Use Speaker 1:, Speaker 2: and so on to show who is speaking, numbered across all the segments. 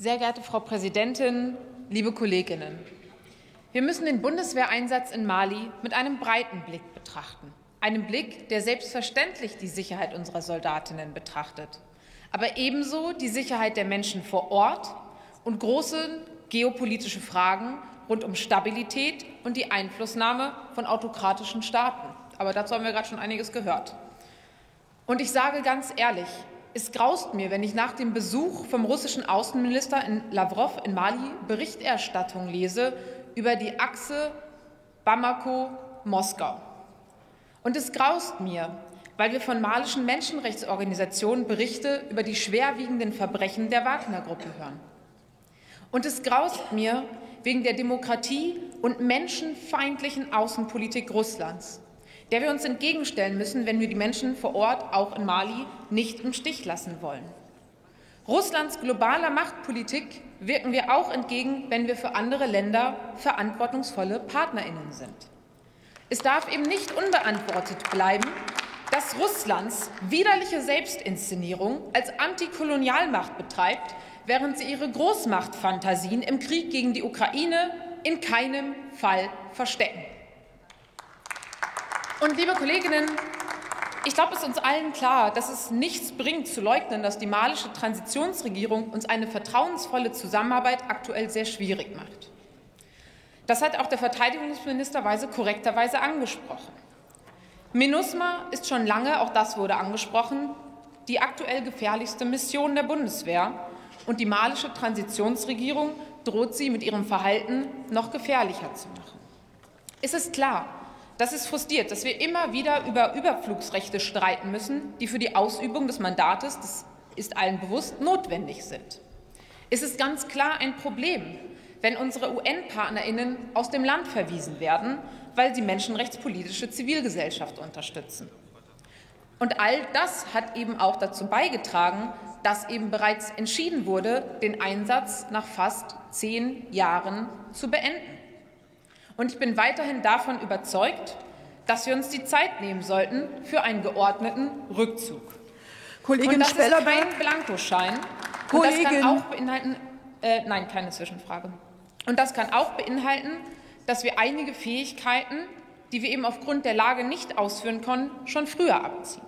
Speaker 1: Sehr geehrte Frau Präsidentin, liebe Kolleginnen! Wir müssen den Bundeswehreinsatz in Mali mit einem breiten Blick betrachten. Einem Blick, der selbstverständlich die Sicherheit unserer Soldatinnen betrachtet, aber ebenso die Sicherheit der Menschen vor Ort und große geopolitische Fragen rund um Stabilität und die Einflussnahme von autokratischen Staaten. Aber dazu haben wir gerade schon einiges gehört. Und ich sage ganz ehrlich, es graust mir, wenn ich nach dem Besuch vom russischen Außenminister in Lavrov in Mali Berichterstattung lese über die Achse Bamako-Moskau. Und es graust mir, weil wir von malischen Menschenrechtsorganisationen Berichte über die schwerwiegenden Verbrechen der Wagner-Gruppe hören. Und es graust mir wegen der Demokratie und menschenfeindlichen Außenpolitik Russlands der wir uns entgegenstellen müssen, wenn wir die Menschen vor Ort, auch in Mali, nicht im Stich lassen wollen. Russlands globaler Machtpolitik wirken wir auch entgegen, wenn wir für andere Länder verantwortungsvolle Partnerinnen sind. Es darf eben nicht unbeantwortet bleiben, dass Russlands widerliche Selbstinszenierung als Antikolonialmacht betreibt, während sie ihre Großmachtfantasien im Krieg gegen die Ukraine in keinem Fall verstecken. Und liebe Kolleginnen, ich glaube, es ist uns allen klar, dass es nichts bringt, zu leugnen, dass die malische Transitionsregierung uns eine vertrauensvolle Zusammenarbeit aktuell sehr schwierig macht. Das hat auch der Verteidigungsminister Weise korrekterweise angesprochen. MINUSMA ist schon lange, auch das wurde angesprochen, die aktuell gefährlichste Mission der Bundeswehr. Und die malische Transitionsregierung droht sie mit ihrem Verhalten noch gefährlicher zu machen. Es ist klar, das ist frustriert, dass wir immer wieder über Überflugsrechte streiten müssen, die für die Ausübung des Mandates, das ist allen bewusst, notwendig sind. Es ist ganz klar ein Problem, wenn unsere UN-Partnerinnen aus dem Land verwiesen werden, weil sie menschenrechtspolitische Zivilgesellschaft unterstützen. Und all das hat eben auch dazu beigetragen, dass eben bereits entschieden wurde, den Einsatz nach fast zehn Jahren zu beenden. Und ich bin weiterhin davon überzeugt, dass wir uns die Zeit nehmen sollten für einen geordneten Rückzug. Kollegin und das Speller, ist kein Blankoschein. Kollegin. Und das kann auch beinhalten, äh, nein, keine Zwischenfrage. Und das kann auch beinhalten, dass wir einige Fähigkeiten, die wir eben aufgrund der Lage nicht ausführen können, schon früher abziehen.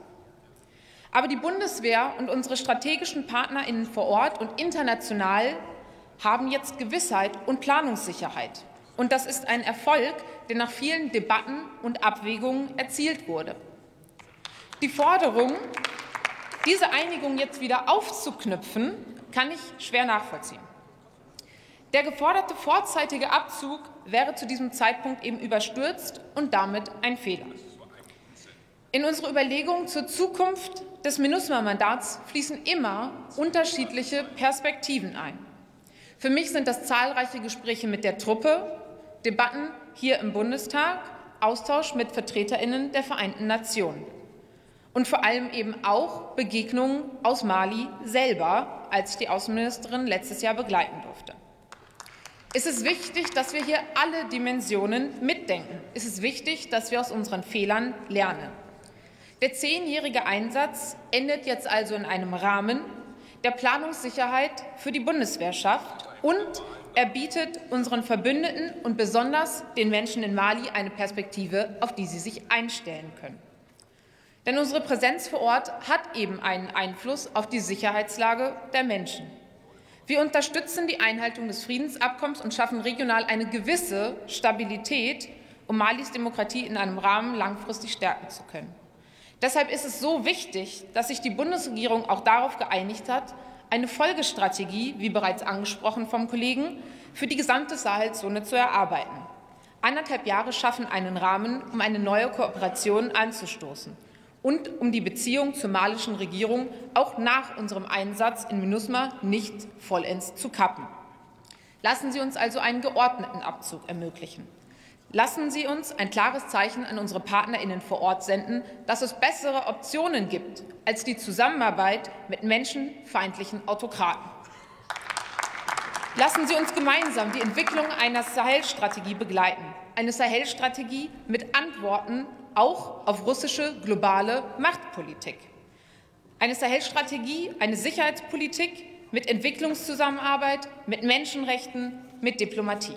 Speaker 1: Aber die Bundeswehr und unsere strategischen PartnerInnen vor Ort und international haben jetzt Gewissheit und Planungssicherheit. Und das ist ein Erfolg, der nach vielen Debatten und Abwägungen erzielt wurde. Die Forderung, diese Einigung jetzt wieder aufzuknüpfen, kann ich schwer nachvollziehen. Der geforderte vorzeitige Abzug wäre zu diesem Zeitpunkt eben überstürzt und damit ein Fehler. In unsere Überlegungen zur Zukunft des MINUSMA-Mandats fließen immer unterschiedliche Perspektiven ein. Für mich sind das zahlreiche Gespräche mit der Truppe, Debatten hier im Bundestag, Austausch mit Vertreterinnen der Vereinten Nationen und vor allem eben auch Begegnungen aus Mali selber, als ich die Außenministerin letztes Jahr begleiten durfte. Es ist wichtig, dass wir hier alle Dimensionen mitdenken. Es ist wichtig, dass wir aus unseren Fehlern lernen. Der zehnjährige Einsatz endet jetzt also in einem Rahmen, der Planungssicherheit für die Bundeswehr schafft und er bietet unseren Verbündeten und besonders den Menschen in Mali eine Perspektive, auf die sie sich einstellen können. Denn unsere Präsenz vor Ort hat eben einen Einfluss auf die Sicherheitslage der Menschen. Wir unterstützen die Einhaltung des Friedensabkommens und schaffen regional eine gewisse Stabilität, um Malis Demokratie in einem Rahmen langfristig stärken zu können. Deshalb ist es so wichtig, dass sich die Bundesregierung auch darauf geeinigt hat, eine Folgestrategie, wie bereits angesprochen vom Kollegen, für die gesamte Sahelzone zu erarbeiten. Anderthalb Jahre schaffen einen Rahmen, um eine neue Kooperation anzustoßen und um die Beziehung zur malischen Regierung auch nach unserem Einsatz in MINUSMA nicht vollends zu kappen. Lassen Sie uns also einen geordneten Abzug ermöglichen. Lassen Sie uns ein klares Zeichen an unsere Partnerinnen vor Ort senden, dass es bessere Optionen gibt als die Zusammenarbeit mit menschenfeindlichen Autokraten. Lassen Sie uns gemeinsam die Entwicklung einer Sahel-Strategie begleiten, eine Sahel-Strategie mit Antworten auch auf russische globale Machtpolitik. Eine Sahel-Strategie, eine Sicherheitspolitik, mit Entwicklungszusammenarbeit, mit Menschenrechten, mit Diplomatie.